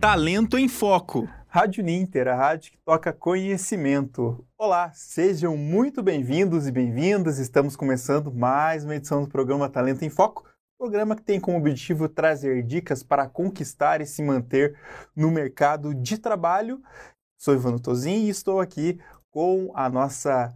Talento em Foco. Rádio Ninter, a rádio que toca conhecimento. Olá, sejam muito bem-vindos e bem-vindas. Estamos começando mais uma edição do programa Talento em Foco, programa que tem como objetivo trazer dicas para conquistar e se manter no mercado de trabalho. Sou Ivano Tozin e estou aqui com a nossa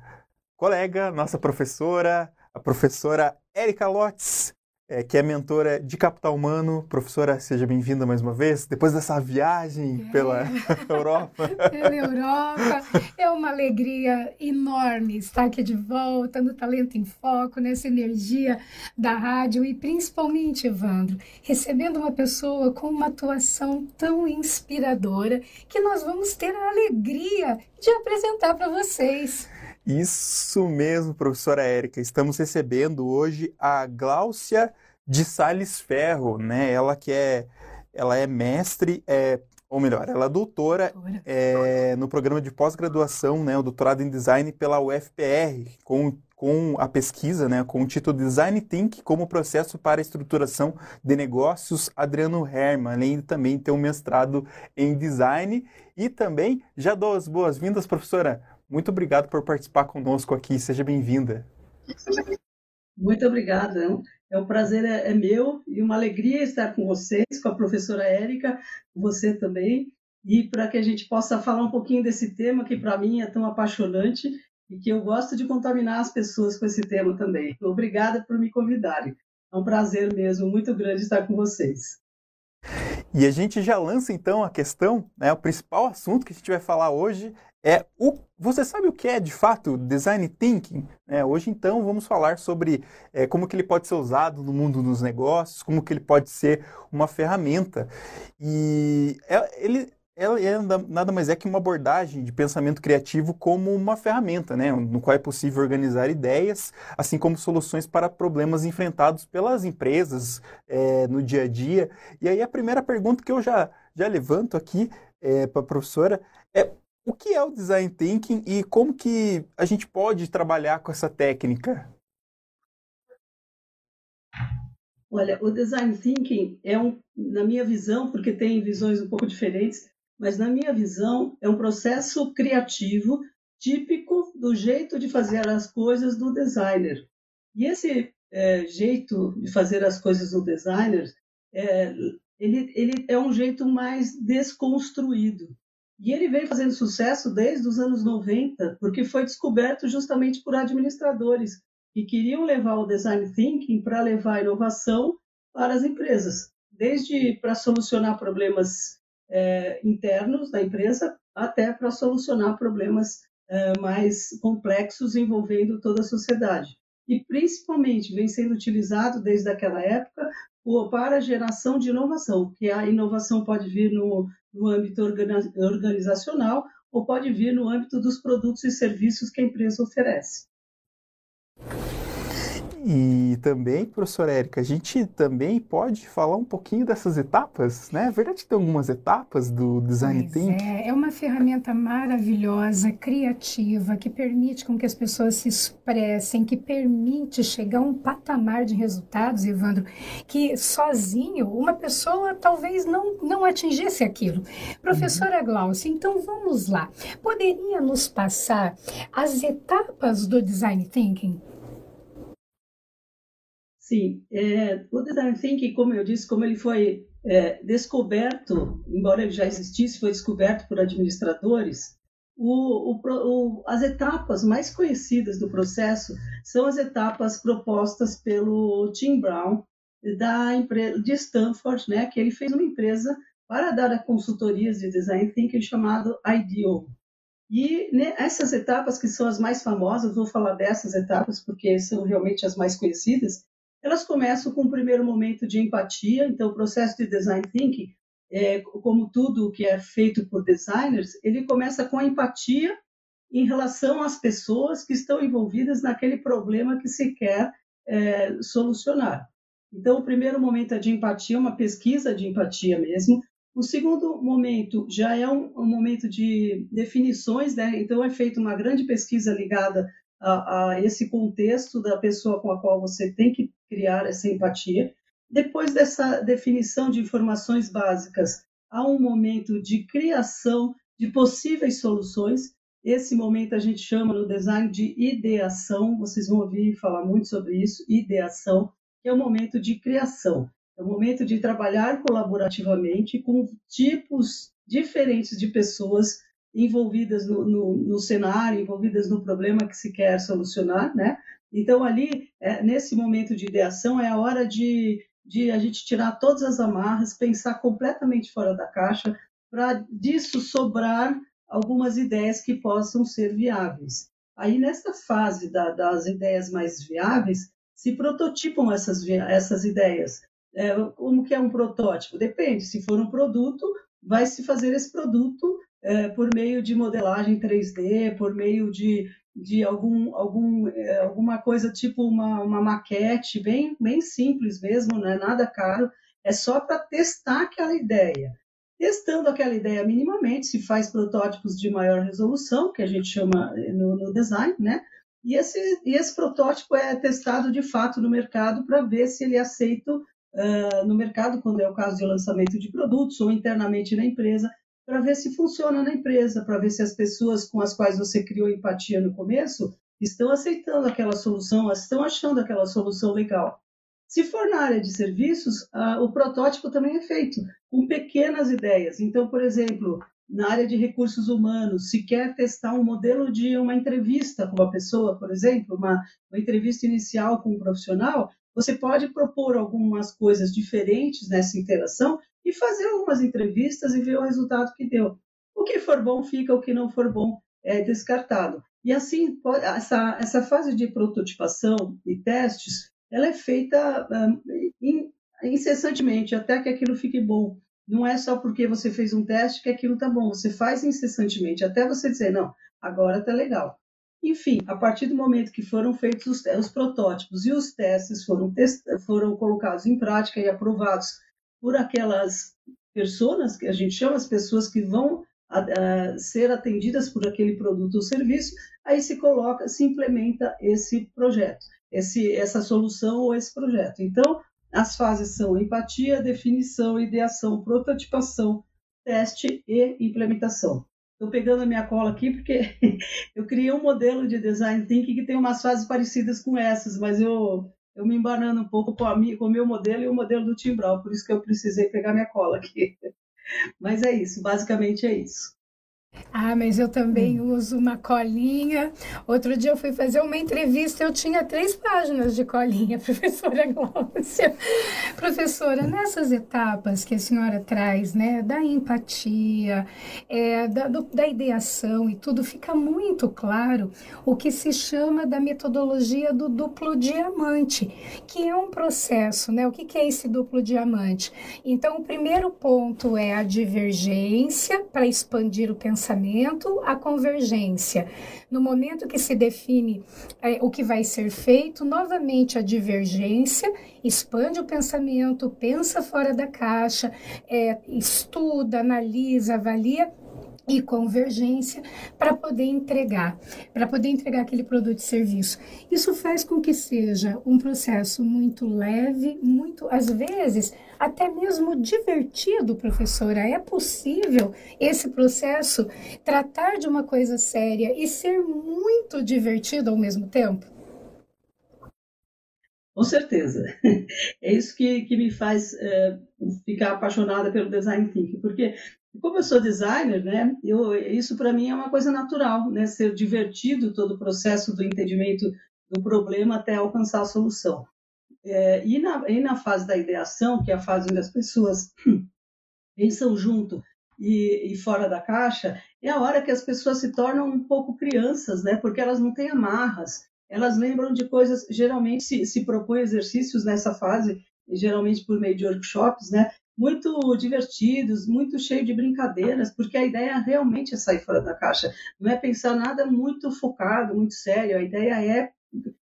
colega, nossa professora, a professora Érica Lotz é, que é mentora de capital humano. Professora, seja bem-vinda mais uma vez, depois dessa viagem é. pela Europa. Pela Europa. É uma alegria enorme estar aqui de volta no Talento em Foco, nessa energia da rádio e principalmente, Evandro, recebendo uma pessoa com uma atuação tão inspiradora que nós vamos ter a alegria de apresentar para vocês. Isso mesmo, professora Érica. Estamos recebendo hoje a Gláucia de Sales Ferro, né? Ela que é, ela é mestre, é, ou melhor, ela é doutora é, no programa de pós-graduação, né? O doutorado em design pela UFPR, com com a pesquisa, né, com o título Design Think como processo para a estruturação de negócios, Adriano Herman, além de também ter um mestrado em design. E também já dou as boas-vindas, professora muito obrigado por participar conosco aqui. Seja bem-vinda. Muito obrigada. É um prazer é, é meu e uma alegria estar com vocês, com a professora Érica, você também, e para que a gente possa falar um pouquinho desse tema que para mim é tão apaixonante e que eu gosto de contaminar as pessoas com esse tema também. Obrigada por me convidarem. É um prazer mesmo, muito grande estar com vocês. E a gente já lança então a questão, né, o principal assunto que a gente vai falar hoje é o, você sabe o que é de fato design thinking? É, hoje então vamos falar sobre é, como que ele pode ser usado no mundo dos negócios, como que ele pode ser uma ferramenta. E é, ele, ele é nada mais é que uma abordagem de pensamento criativo como uma ferramenta, né, no qual é possível organizar ideias, assim como soluções para problemas enfrentados pelas empresas é, no dia a dia. E aí a primeira pergunta que eu já, já levanto aqui é, para a professora é o que é o design thinking e como que a gente pode trabalhar com essa técnica? Olha, o design thinking é um, na minha visão, porque tem visões um pouco diferentes, mas na minha visão é um processo criativo típico do jeito de fazer as coisas do designer. E esse é, jeito de fazer as coisas do designer, é, ele, ele é um jeito mais desconstruído. E ele vem fazendo sucesso desde os anos 90, porque foi descoberto justamente por administradores que queriam levar o design thinking para levar a inovação para as empresas, desde para solucionar problemas é, internos da empresa até para solucionar problemas é, mais complexos envolvendo toda a sociedade. E principalmente vem sendo utilizado desde aquela época para a geração de inovação, que a inovação pode vir no, no âmbito organizacional ou pode vir no âmbito dos produtos e serviços que a empresa oferece. E também, professora Érica, a gente também pode falar um pouquinho dessas etapas, né? É verdade que tem algumas etapas do Design pois Thinking? É, é uma ferramenta maravilhosa, criativa, que permite com que as pessoas se expressem, que permite chegar a um patamar de resultados, Evandro, que sozinho uma pessoa talvez não, não atingisse aquilo. Professora uhum. Glaucia, então vamos lá. Poderia nos passar as etapas do Design Thinking? Sim, é, o design thinking, como eu disse, como ele foi é, descoberto, embora ele já existisse, foi descoberto por administradores, o, o, o, as etapas mais conhecidas do processo são as etapas propostas pelo Tim Brown da empresa de Stanford, né, que ele fez uma empresa para dar consultorias de design thinking chamado IDEO. E né, essas etapas que são as mais famosas, vou falar dessas etapas porque são realmente as mais conhecidas, elas começam com o primeiro momento de empatia, então o processo de design thinking, é, como tudo que é feito por designers, ele começa com a empatia em relação às pessoas que estão envolvidas naquele problema que se quer é, solucionar. Então, o primeiro momento é de empatia, uma pesquisa de empatia mesmo. O segundo momento já é um, um momento de definições, né? então é feita uma grande pesquisa ligada a, a esse contexto da pessoa com a qual você tem que criar essa empatia. Depois dessa definição de informações básicas, há um momento de criação de possíveis soluções. Esse momento a gente chama no design de ideação, vocês vão ouvir falar muito sobre isso, ideação, que é o momento de criação. É o momento de trabalhar colaborativamente com tipos diferentes de pessoas envolvidas no, no, no, cenário, envolvidas no problema que se quer solucionar, né? Então, ali, é, nesse momento de ideação, é a hora de, de a gente tirar todas as amarras, pensar completamente fora da caixa, para disso sobrar algumas ideias que possam ser viáveis. Aí, nessa fase da, das ideias mais viáveis, se prototipam essas, essas ideias. É, como que é um protótipo? Depende. Se for um produto, vai se fazer esse produto é, por meio de modelagem 3D, por meio de, de algum, algum, é, alguma coisa tipo uma, uma maquete bem, bem simples mesmo, não é nada caro, é só para testar aquela ideia. Testando aquela ideia minimamente, se faz protótipos de maior resolução, que a gente chama é, no, no design, né? E esse, e esse protótipo é testado de fato no mercado para ver se ele é aceito uh, no mercado, quando é o caso de lançamento de produtos, ou internamente na empresa, para ver se funciona na empresa, para ver se as pessoas com as quais você criou empatia no começo estão aceitando aquela solução, estão achando aquela solução legal. Se for na área de serviços, o protótipo também é feito com pequenas ideias. Então, por exemplo, na área de recursos humanos, se quer testar um modelo de uma entrevista com uma pessoa, por exemplo, uma, uma entrevista inicial com um profissional, você pode propor algumas coisas diferentes nessa interação e fazer algumas entrevistas e ver o resultado que deu. O que for bom fica, o que não for bom é descartado. E assim, essa, essa fase de prototipação e testes, ela é feita um, incessantemente até que aquilo fique bom. Não é só porque você fez um teste que aquilo está bom. Você faz incessantemente até você dizer, não, agora está legal. Enfim, a partir do momento que foram feitos os, os protótipos e os testes foram, test, foram colocados em prática e aprovados por aquelas pessoas que a gente chama as pessoas que vão a, a, ser atendidas por aquele produto ou serviço, aí se coloca, se implementa esse projeto, esse, essa solução ou esse projeto. Então, as fases são empatia, definição, ideação, prototipação, teste e implementação. Estou pegando a minha cola aqui porque eu criei um modelo de design thinking que tem umas fases parecidas com essas, mas eu, eu me embanando um pouco com, a com o meu modelo e o modelo do Tim Brown, por isso que eu precisei pegar minha cola aqui. Mas é isso, basicamente é isso. Ah, mas eu também hum. uso uma colinha. Outro dia eu fui fazer uma entrevista, eu tinha três páginas de colinha, professora Glócia. Professora, nessas etapas que a senhora traz, né, da empatia, é, da, do, da ideação e tudo, fica muito claro o que se chama da metodologia do duplo diamante, que é um processo, né? O que, que é esse duplo diamante? Então, o primeiro ponto é a divergência para expandir o pensamento pensamento, a convergência. No momento que se define é, o que vai ser feito, novamente a divergência, expande o pensamento, pensa fora da caixa, é, estuda, analisa, avalia e convergência para poder entregar, para poder entregar aquele produto e serviço. Isso faz com que seja um processo muito leve, muito, às vezes, até mesmo divertido, professora. É possível esse processo tratar de uma coisa séria e ser muito divertido ao mesmo tempo? Com certeza. É isso que, que me faz é, ficar apaixonada pelo design thinking, porque como eu sou designer, né, eu, isso para mim é uma coisa natural, né, ser divertido todo o processo do entendimento do problema até alcançar a solução. É, e, na, e na fase da ideação, que é a fase onde as pessoas pensam junto e, e, fora da caixa, é a hora que as pessoas se tornam um pouco crianças, né, porque elas não têm amarras, elas lembram de coisas, geralmente se, se propõe exercícios nessa fase, geralmente por meio de workshops, né, muito divertidos, muito cheio de brincadeiras, porque a ideia realmente é sair fora da caixa. Não é pensar nada muito focado, muito sério. A ideia é,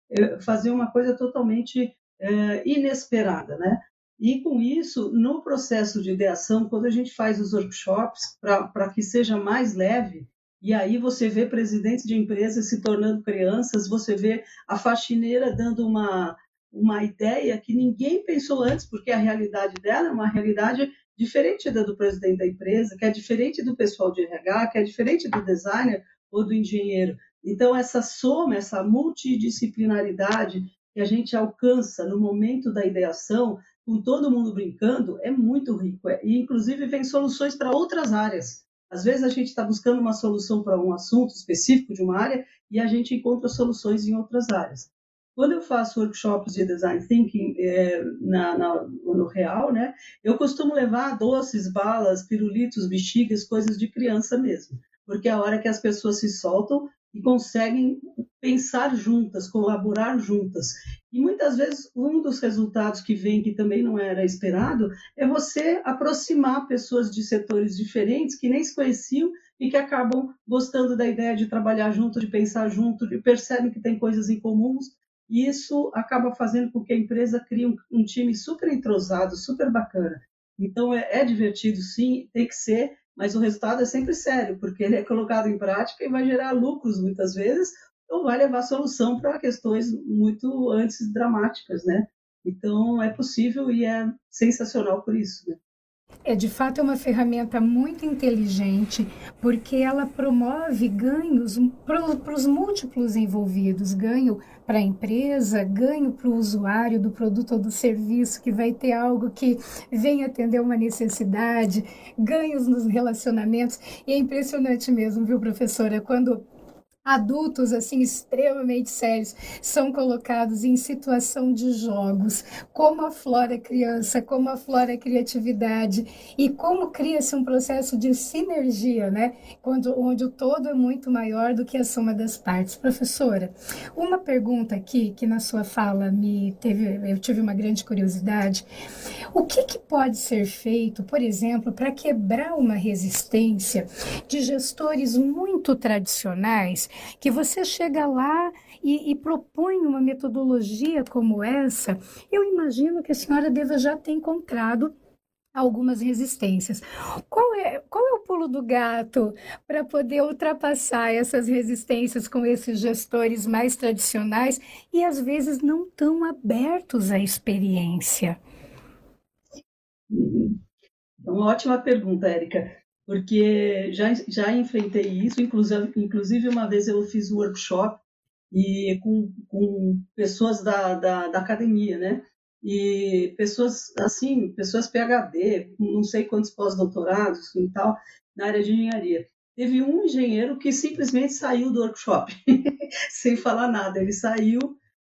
é fazer uma coisa totalmente é, inesperada, né? E com isso, no processo de ideação, quando a gente faz os workshops para que seja mais leve, e aí você vê presidentes de empresas se tornando crianças, você vê a faxineira dando uma uma ideia que ninguém pensou antes, porque a realidade dela é uma realidade diferente da do presidente da empresa, que é diferente do pessoal de RH, que é diferente do designer ou do engenheiro. Então, essa soma, essa multidisciplinaridade que a gente alcança no momento da ideação, com todo mundo brincando, é muito rico. E, inclusive, vem soluções para outras áreas. Às vezes, a gente está buscando uma solução para um assunto específico de uma área e a gente encontra soluções em outras áreas. Quando eu faço workshops de design thinking é, na, na, no real, né, eu costumo levar doces, balas, pirulitos, bexigas, coisas de criança mesmo, porque é a hora que as pessoas se soltam e conseguem pensar juntas, colaborar juntas. E muitas vezes um dos resultados que vem, que também não era esperado, é você aproximar pessoas de setores diferentes que nem se conheciam e que acabam gostando da ideia de trabalhar junto, de pensar junto, de percebem que tem coisas em comuns e isso acaba fazendo com que a empresa crie um, um time super entrosado, super bacana. Então, é, é, divertido, sim, tem que ser, mas o resultado é sempre sério, porque ele é colocado em prática e vai gerar lucros muitas vezes, ou vai levar solução para questões muito antes dramáticas, né? Então, é possível e é sensacional por isso. Né? É, de fato, é uma ferramenta muito inteligente, porque ela promove ganhos para os múltiplos envolvidos, ganho para a empresa, ganho para o usuário do produto ou do serviço, que vai ter algo que vem atender uma necessidade, ganhos nos relacionamentos. E é impressionante mesmo, viu, professora, quando adultos assim extremamente sérios são colocados em situação de jogos, como a criança, como a criatividade e como cria-se um processo de sinergia, né? Quando, onde o todo é muito maior do que a soma das partes. Professora, uma pergunta aqui que na sua fala me teve, eu tive uma grande curiosidade. O que, que pode ser feito, por exemplo, para quebrar uma resistência de gestores muito tradicionais que você chega lá e, e, propõe uma metodologia como essa, eu imagino que a senhora deva já ter encontrado algumas resistências. Qual é, qual é o pulo do gato para poder ultrapassar essas resistências com esses gestores mais tradicionais e às vezes não tão abertos à experiência? Uma ótima pergunta, Érica porque já, já enfrentei isso, inclusive, inclusive uma vez eu fiz um workshop e com, com pessoas da, da, da academia, né? E pessoas, assim, pessoas PhD, não sei quantos pós-doutorados e tal, na área de engenharia. Teve um engenheiro que simplesmente saiu do workshop, sem falar nada. Ele saiu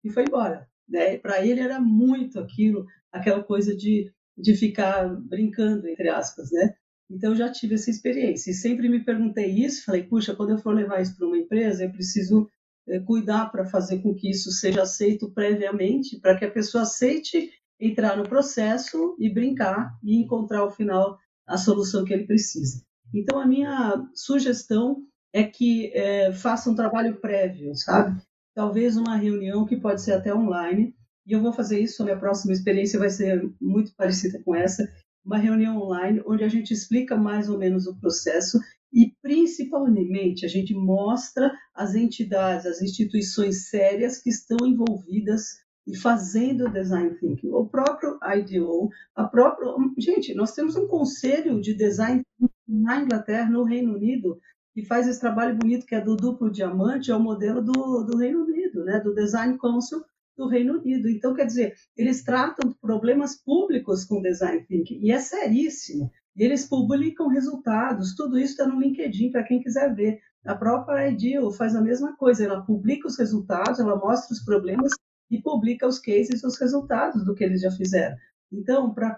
e foi embora. Né? Para ele era muito aquilo, aquela coisa de, de ficar brincando, entre aspas, né? Então, eu já tive essa experiência. E sempre me perguntei isso, falei, puxa, quando eu for levar isso para uma empresa, eu preciso é, cuidar para fazer com que isso seja aceito previamente, para que a pessoa aceite entrar no processo e brincar e encontrar ao final a solução que ele precisa. Então, a minha sugestão é que é, faça um trabalho prévio, sabe? Talvez uma reunião que pode ser até online, e eu vou fazer isso, a minha próxima experiência vai ser muito parecida com essa, uma reunião online onde a gente explica mais ou menos o processo e principalmente a gente mostra as entidades, as instituições sérias que estão envolvidas e fazendo o design thinking. O próprio IDO, a própria, gente, nós temos um conselho de design na Inglaterra, no Reino Unido, que faz esse trabalho bonito que é do duplo diamante, é o modelo do, do Reino Unido, né, do Design Council, do Reino Unido. Então, quer dizer, eles tratam problemas públicos com design thinking e é seríssimo. Eles publicam resultados, tudo isso está no LinkedIn para quem quiser ver. A própria Ideal faz a mesma coisa, ela publica os resultados, ela mostra os problemas e publica os cases, os resultados do que eles já fizeram. Então, para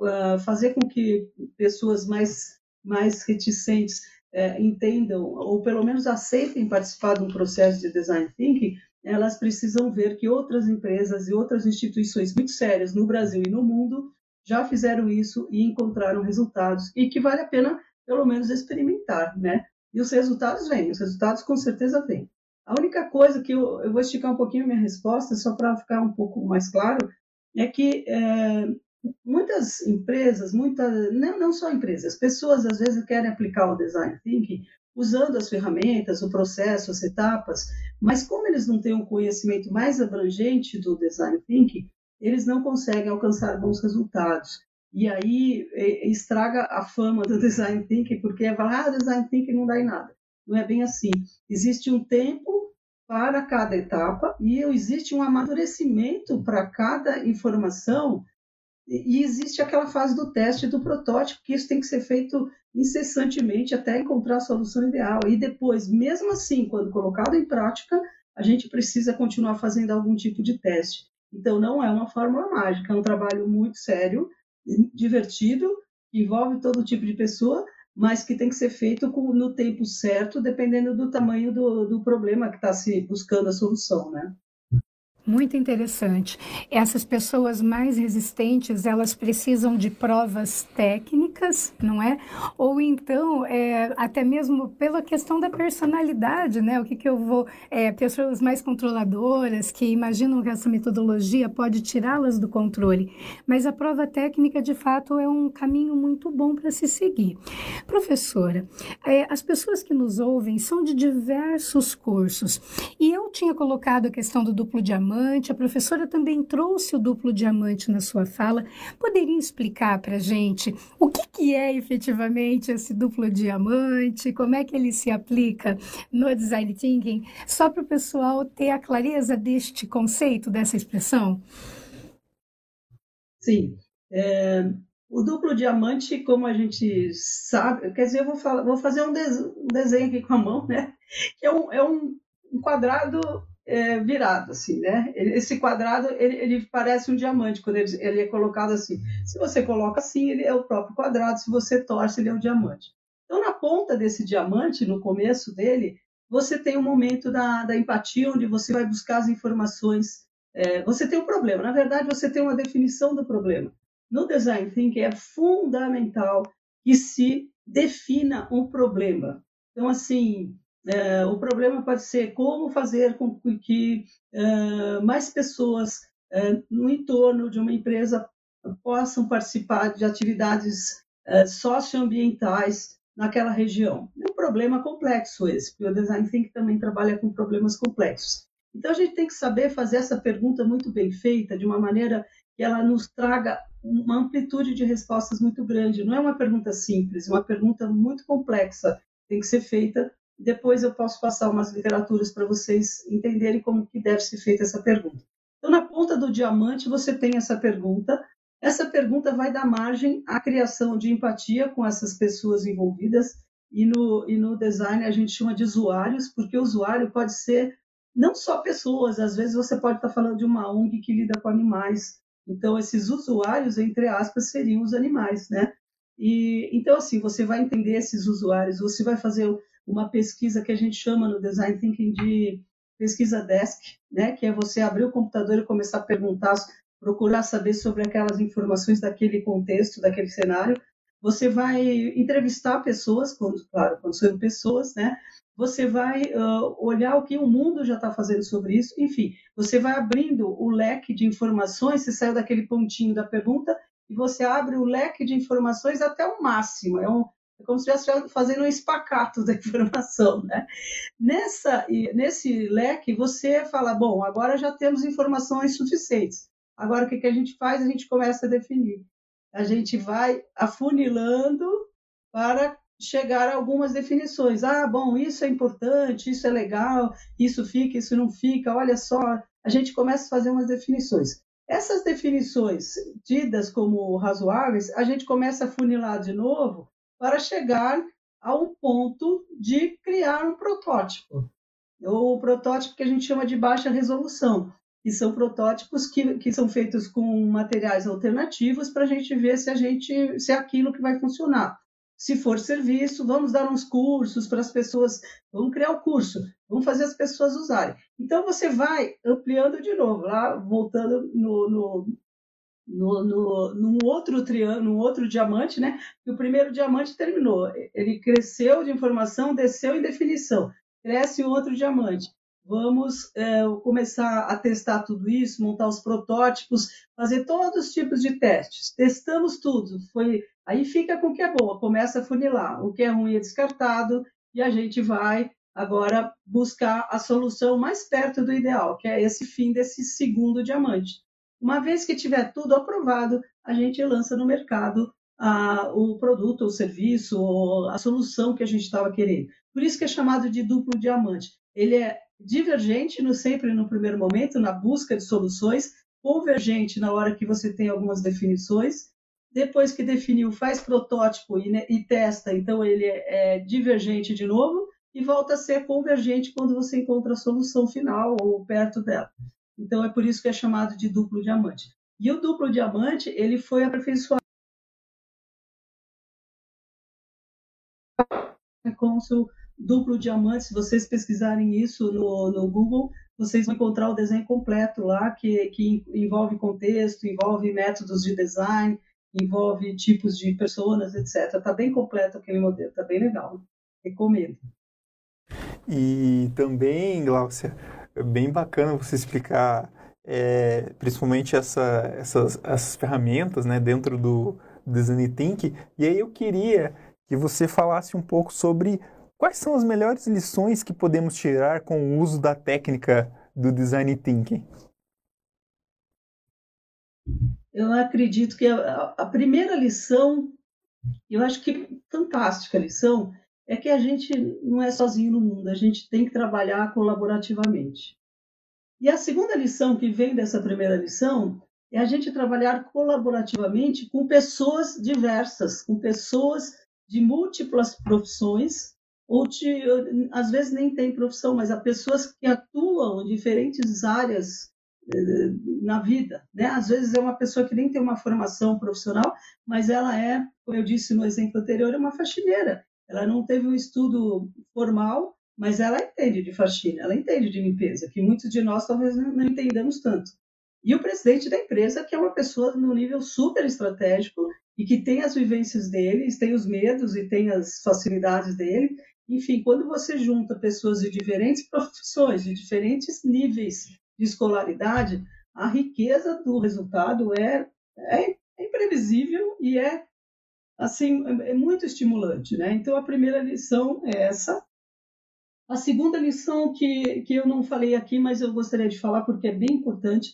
uh, ah, fazer com que pessoas mais, mais reticentes uh, entendam, ou pelo menos aceitem participar de um processo de design thinking, elas precisam ver que outras empresas e outras instituições muito sérias no Brasil e no mundo já fizeram isso e encontraram resultados e que vale a pena pelo menos experimentar, né? E os resultados vêm, os resultados com certeza vêm. A única coisa que eu, eu vou esticar um pouquinho a minha resposta, só para ficar um pouco mais claro, é que é, muitas empresas, muitas, não, não só empresas, pessoas às vezes querem aplicar o design thinking usando as ferramentas, o processo, as etapas, mas como eles não têm um conhecimento mais abrangente do design thinking, eles não conseguem alcançar bons resultados. E aí estraga a fama do design thinking, porque é falar, ah, design thinking não dá em nada. Não é bem assim. Existe um tempo para cada etapa e existe um amadurecimento para cada informação e existe aquela fase do teste do protótipo, que isso tem que ser feito incessantemente até encontrar a solução ideal. E depois, mesmo assim, quando colocado em prática, a gente precisa continuar fazendo algum tipo de teste. Então, não é uma fórmula mágica, é um trabalho muito sério, divertido, envolve todo tipo de pessoa, mas que tem que ser feito no tempo certo, dependendo do tamanho do, do problema que está se buscando a solução, né? Muito interessante. Essas pessoas mais resistentes, elas precisam de provas técnicas, não é? Ou então, é, até mesmo pela questão da personalidade, né? O que, que eu vou... É, pessoas mais controladoras, que imaginam que essa metodologia pode tirá-las do controle. Mas a prova técnica, de fato, é um caminho muito bom para se seguir. Professora, é, as pessoas que nos ouvem são de diversos cursos. E eu tinha colocado a questão do duplo diamante. A professora também trouxe o duplo diamante na sua fala. Poderia explicar para a gente o que, que é efetivamente esse duplo diamante? Como é que ele se aplica no design thinking? Só para o pessoal ter a clareza deste conceito, dessa expressão. Sim. É, o duplo diamante, como a gente sabe, quer dizer, eu vou, falar, vou fazer um, des, um, desenho aqui com a mão, né? É um, é um, um quadrado é, virado, assim, né? Esse quadrado, ele, ele, parece um diamante quando ele, ele, é colocado assim. Se você coloca assim, ele é o próprio quadrado, se você torce, ele é o diamante. Então, na ponta desse diamante, no começo dele, você tem um momento da, da empatia, onde você vai buscar as informações. É, você tem um problema, na verdade, você tem uma definição do problema. No Design Thinking é fundamental que se defina um problema. Então, assim, é, o problema pode ser como fazer com que é, mais pessoas é, no entorno de uma empresa possam participar de atividades socioambientais naquela região. É um problema complexo esse, porque o Design Think também trabalha com problemas complexos. Então, a gente tem que saber fazer essa pergunta muito bem feita, de uma maneira que ela nos traga uma amplitude de respostas muito grande. Não é uma pergunta simples, é uma pergunta muito complexa. Tem que ser feita depois eu posso passar umas literaturas para vocês entenderem como que deve ser feita essa pergunta. Então, na ponta do diamante, você tem essa pergunta. Essa pergunta vai dar margem à criação de empatia com essas pessoas envolvidas. E no, e no design a gente chama de usuários, porque o usuário pode ser não só pessoas, às vezes você pode estar falando de uma ONG que lida com animais. Então, esses usuários, entre aspas, seriam os animais, né? E, então, assim, você vai entender esses usuários, você vai fazer uma pesquisa que a gente chama no Design Thinking de pesquisa desk, né, que é você abrir o computador e começar a perguntar, procurar saber sobre aquelas informações daquele contexto, daquele cenário. Você vai entrevistar pessoas, quando, claro, quando são pessoas, né? Você vai uh, olhar o que o mundo já está fazendo sobre isso. Enfim, você vai abrindo o leque de informações. Você saiu daquele pontinho da pergunta e você abre o leque de informações até o máximo. É um, é como se estivesse fazendo um espacato da informação, né? Nessa, nesse leque, você fala, bom, agora já temos informações suficientes. Agora, o que, que a gente faz? A gente começa a definir. A gente vai afunilando para chegar a algumas definições. Ah, bom, isso é importante, isso é legal, isso fica, isso não fica, olha só. A gente começa a fazer umas definições. Essas definições tidas como razoáveis, a gente começa a funilar de novo para chegar ao ponto de criar um protótipo. O protótipo que a gente chama de baixa resolução, que são protótipos que, que são feitos com materiais alternativos para a gente ver se a gente se é aquilo que vai funcionar. Se for serviço, vamos dar uns cursos para as pessoas, vamos criar o um curso, vamos fazer as pessoas usarem. Então você vai ampliando de novo, lá voltando no, no, no, no, num outro triângulo, num outro diamante, né? E o primeiro diamante terminou. Ele cresceu de informação, desceu em definição. Cresce um outro diamante. Vamos é, começar a testar tudo isso, montar os protótipos, fazer todos os tipos de testes. Testamos tudo. Foi aí fica com o que é bom, começa a funilar. O que é ruim é descartado e a gente vai agora buscar a solução mais perto do ideal, que é esse fim desse segundo diamante. Uma vez que tiver tudo aprovado, a gente lança no mercado ah, o produto, o serviço, a solução que a gente estava querendo. Por isso que é chamado de duplo diamante. Ele é divergente no, sempre no primeiro momento, na busca de soluções, convergente na hora que você tem algumas definições. Depois que definiu, faz protótipo e, né, e testa, então ele é, é divergente de novo e volta a ser convergente quando você encontra a solução final ou perto dela. Então é por isso que é chamado de duplo diamante. E o duplo diamante ele foi aperfeiçoado com o seu duplo diamante. Se vocês pesquisarem isso no, no Google, vocês vão encontrar o desenho completo lá, que, que envolve contexto, envolve métodos de design, envolve tipos de pessoas, etc. Está bem completo aquele modelo, está bem legal. Recomendo. E também, Glaucia, bem bacana você explicar é, principalmente essa, essas, essas ferramentas né, dentro do Design Thinking. E aí eu queria que você falasse um pouco sobre quais são as melhores lições que podemos tirar com o uso da técnica do Design Thinking. Eu acredito que a, a primeira lição, eu acho que fantástica lição, é que a gente não é sozinho no mundo, a gente tem que trabalhar colaborativamente. E a segunda lição que vem dessa primeira lição é a gente trabalhar colaborativamente com pessoas diversas, com pessoas de múltiplas profissões, ou de, às vezes nem tem profissão, mas há pessoas que atuam em diferentes áreas eh, na vida. Né? Às vezes é uma pessoa que nem tem uma formação profissional, mas ela é, como eu disse no exemplo anterior, é uma faxineira. Ela não teve um estudo formal, mas ela entende de faxina, ela entende de limpeza, que muitos de nós talvez não, entendamos tanto. E o presidente da empresa, que é uma pessoa no nível super estratégico e que tem as vivências dele, tem os medos e tem as facilidades dele. Enfim, quando você junta pessoas de diferentes profissões, de diferentes níveis de escolaridade, a riqueza do resultado é, é imprevisível e é assim, é, é muito estimulante, né? Então, a primeira lição é essa. A segunda lição que, que eu não falei aqui, mas eu gostaria de falar porque é bem importante,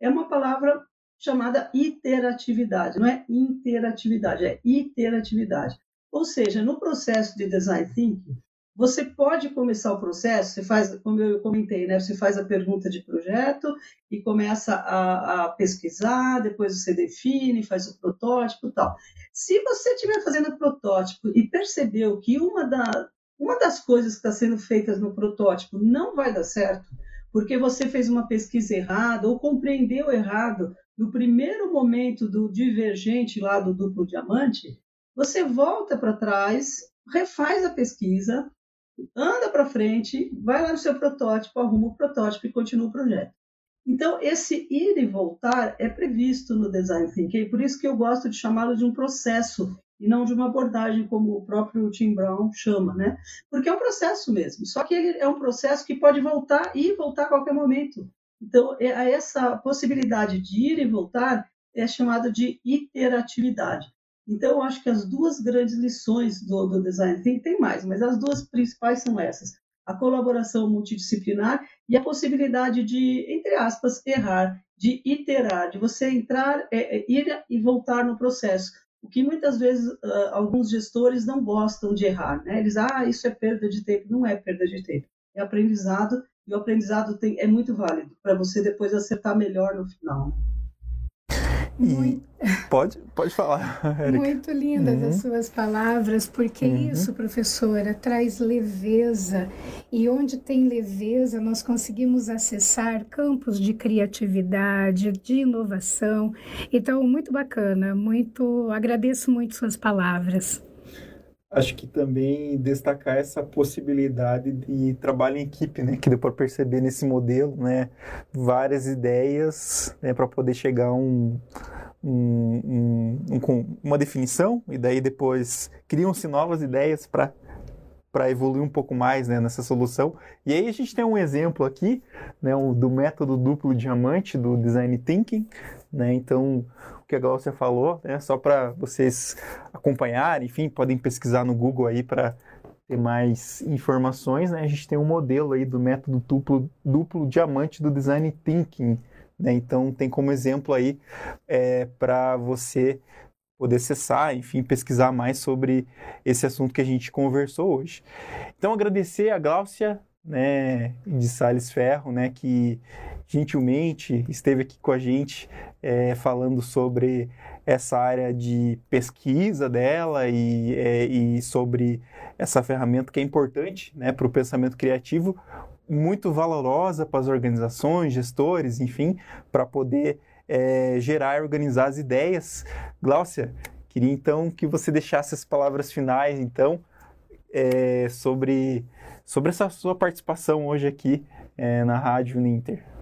é uma palavra chamada iteratividade. Não é interatividade, é iteratividade. Ou seja, no processo de design thinking, você pode começar o processo, você faz, como eu comentei, né? Você faz a pergunta de projeto e começa a, a pesquisar, depois você define, faz o protótipo e tal. Se você estiver fazendo protótipo e percebeu que uma, da, uma das coisas que está sendo feitas no protótipo não vai dar certo, porque você fez uma pesquisa errada ou compreendeu errado no primeiro momento do divergente lá do duplo diamante, você volta para trás, refaz a pesquisa, anda para frente, vai lá no seu protótipo, arruma o protótipo e continua o projeto. Então, esse ir e voltar é previsto no design thinking, por isso que eu gosto de chamá-lo de um processo e não de uma abordagem como o próprio Tim Brown chama, né? Porque é um processo mesmo. Só que ele é um processo que pode voltar e voltar a qualquer momento. Então, é, essa possibilidade de ir e voltar é chamada de iteratividade. Então, eu acho que as duas grandes lições do, do design thinking, tem mais, mas as duas principais são essas. A colaboração multidisciplinar e a possibilidade de, entre aspas, errar, de iterar, de você entrar, é, é, ir e voltar no processo. O que muitas vezes uh, alguns gestores não gostam de errar. Né? Eles, ah, isso é perda de tempo. Não é perda de tempo. É aprendizado e o aprendizado tem, é muito válido para você depois acertar melhor no final. Muito... Pode, pode falar, Erika. Muito lindas uhum. as suas palavras, porque uhum. isso, professora, traz leveza. E onde tem leveza, nós conseguimos acessar campos de criatividade, de inovação. Então, muito bacana, muito agradeço muito suas palavras acho que também destacar essa possibilidade de trabalho em equipe, né, que deu para perceber nesse modelo, né, várias ideias né, para poder chegar a um, um, um, um, uma definição e daí depois criam-se novas ideias para para evoluir um pouco mais né, nessa solução. E aí a gente tem um exemplo aqui né, do método duplo diamante do Design Thinking. Né? Então, que a Glaucia falou, né? Só para vocês acompanharem, enfim, podem pesquisar no Google aí para ter mais informações, né, a gente tem um modelo aí do método duplo, duplo diamante do Design Thinking. Né? Então, tem como exemplo aí é, para você poder acessar, enfim, pesquisar mais sobre esse assunto que a gente conversou hoje. Então, agradecer a Gláucia né, de Sales Ferro, né, que gentilmente esteve aqui com a gente é, falando sobre essa área de pesquisa dela e, é, e sobre essa ferramenta que é importante né, para o pensamento criativo, muito valorosa para as organizações, gestores, enfim, para poder é, gerar e organizar as ideias. Gláucia, queria então que você deixasse as palavras finais, então, é, sobre, sobre essa sua participação hoje aqui é, na Rádio Ninter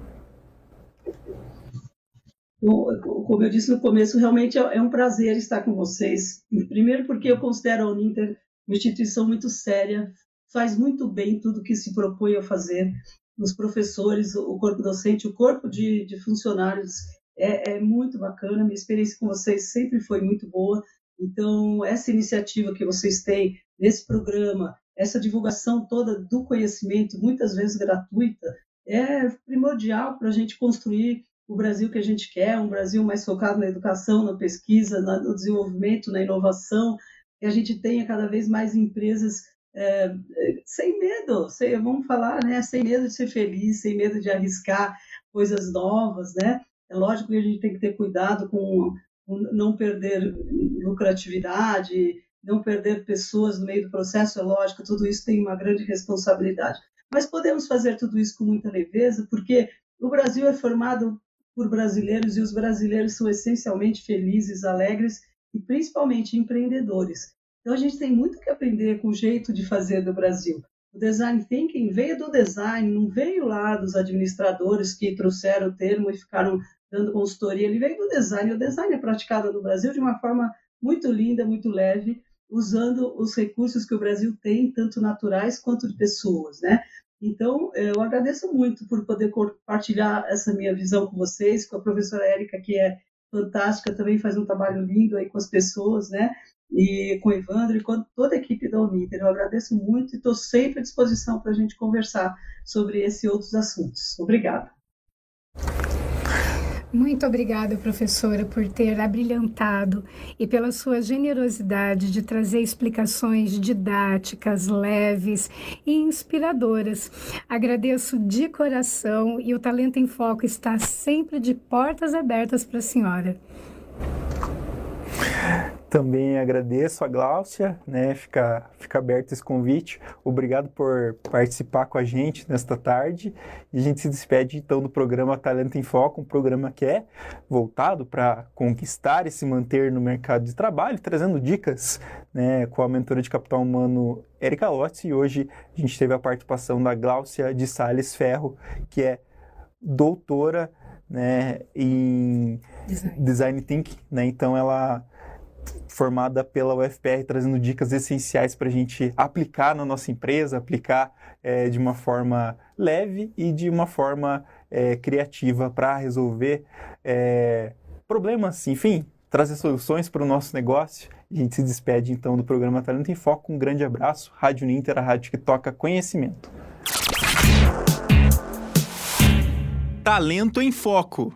como eu disse no começo, realmente é, um prazer estar com vocês. Primeiro, porque eu considero a Uninter uma instituição muito séria, faz muito bem tudo que se propõe a fazer. Os professores, o corpo docente, o corpo de, de funcionários é, é, muito bacana. Minha experiência com vocês sempre foi muito boa. Então, essa iniciativa que vocês têm nesse programa, essa divulgação toda do conhecimento, muitas vezes gratuita, é primordial para a gente construir o Brasil que a gente quer, um Brasil mais focado na educação, na pesquisa, no desenvolvimento, na inovação, que a gente tenha cada vez mais empresas é, sem medo, sem, vamos falar, né, sem medo de ser feliz, sem medo de arriscar coisas novas, né? É lógico que a gente tem que ter cuidado com, com não perder lucratividade, não perder pessoas no meio do processo, é lógico, tudo isso tem uma grande responsabilidade. Mas podemos fazer tudo isso com muita leveza, porque o Brasil é formado por brasileiros e os brasileiros são essencialmente felizes, alegres e principalmente empreendedores. Então a gente tem muito que aprender com o jeito de fazer do Brasil. O design thinking veio do design, não veio lá dos administradores que trouxeram o termo e ficaram dando consultoria. Ele veio do design. O design é praticado no Brasil de uma forma muito linda, muito leve, usando os recursos que o Brasil tem, tanto naturais quanto de pessoas, né? Então, eu agradeço muito por poder compartilhar essa minha visão com vocês, com a professora Érica, que é fantástica, também faz um trabalho lindo aí com as pessoas, né? E com o Evandro e com toda a equipe da Uniter. Eu agradeço muito e estou sempre à disposição para a gente conversar sobre esse e outros assuntos. Obrigada. Muito obrigada, professora, por ter abrilhantado e pela sua generosidade de trazer explicações didáticas, leves e inspiradoras. Agradeço de coração e o Talento em Foco está sempre de portas abertas para a senhora. Também agradeço a Gláucia, né? Fica, fica aberto esse convite. Obrigado por participar com a gente nesta tarde. E a gente se despede então do programa Talento em Foco, um programa que é voltado para conquistar e se manter no mercado de trabalho, trazendo dicas né, com a mentora de capital humano Erika Lotz. E hoje a gente teve a participação da Gláucia de Sales Ferro, que é doutora né, em design, design thinking, né? Então ela formada pela UFPR, trazendo dicas essenciais para a gente aplicar na nossa empresa, aplicar é, de uma forma leve e de uma forma é, criativa para resolver é, problemas, enfim, trazer soluções para o nosso negócio. A gente se despede então do programa Talento em Foco. Um grande abraço. Rádio Ninter, a rádio que toca conhecimento. Talento em Foco.